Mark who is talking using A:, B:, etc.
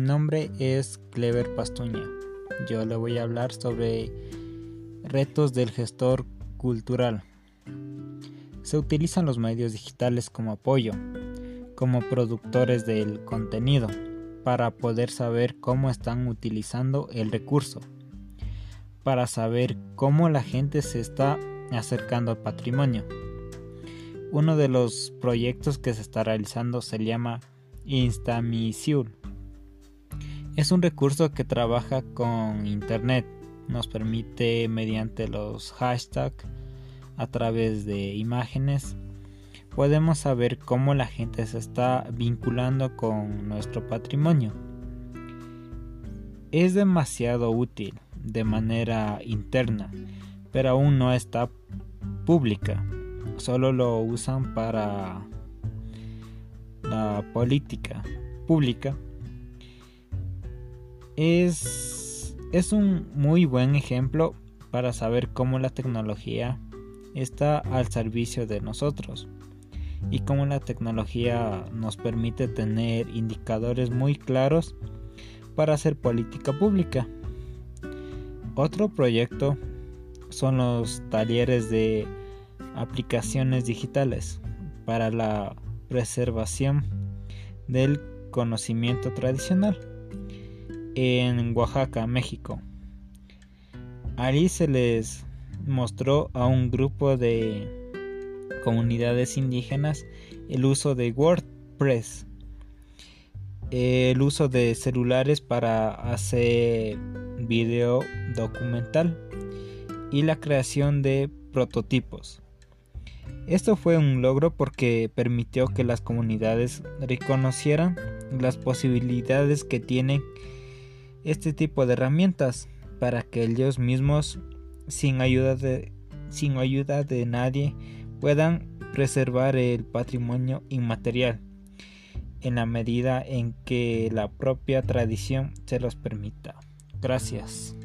A: nombre es Clever Pastuña. Yo le voy a hablar sobre retos del gestor cultural. Se utilizan los medios digitales como apoyo, como productores del contenido, para poder saber cómo están utilizando el recurso, para saber cómo la gente se está acercando al patrimonio. Uno de los proyectos que se está realizando se llama Instamisiul. Es un recurso que trabaja con Internet. Nos permite mediante los hashtags a través de imágenes podemos saber cómo la gente se está vinculando con nuestro patrimonio. Es demasiado útil de manera interna, pero aún no está pública. Solo lo usan para la política pública. Es, es un muy buen ejemplo para saber cómo la tecnología está al servicio de nosotros y cómo la tecnología nos permite tener indicadores muy claros para hacer política pública. Otro proyecto son los talleres de aplicaciones digitales para la preservación del conocimiento tradicional en Oaxaca, México. Allí se les mostró a un grupo de comunidades indígenas el uso de WordPress, el uso de celulares para hacer video documental y la creación de prototipos. Esto fue un logro porque permitió que las comunidades reconocieran las posibilidades que tienen este tipo de herramientas para que ellos mismos sin ayuda de, sin ayuda de nadie puedan preservar el patrimonio inmaterial en la medida en que la propia tradición se los permita. Gracias.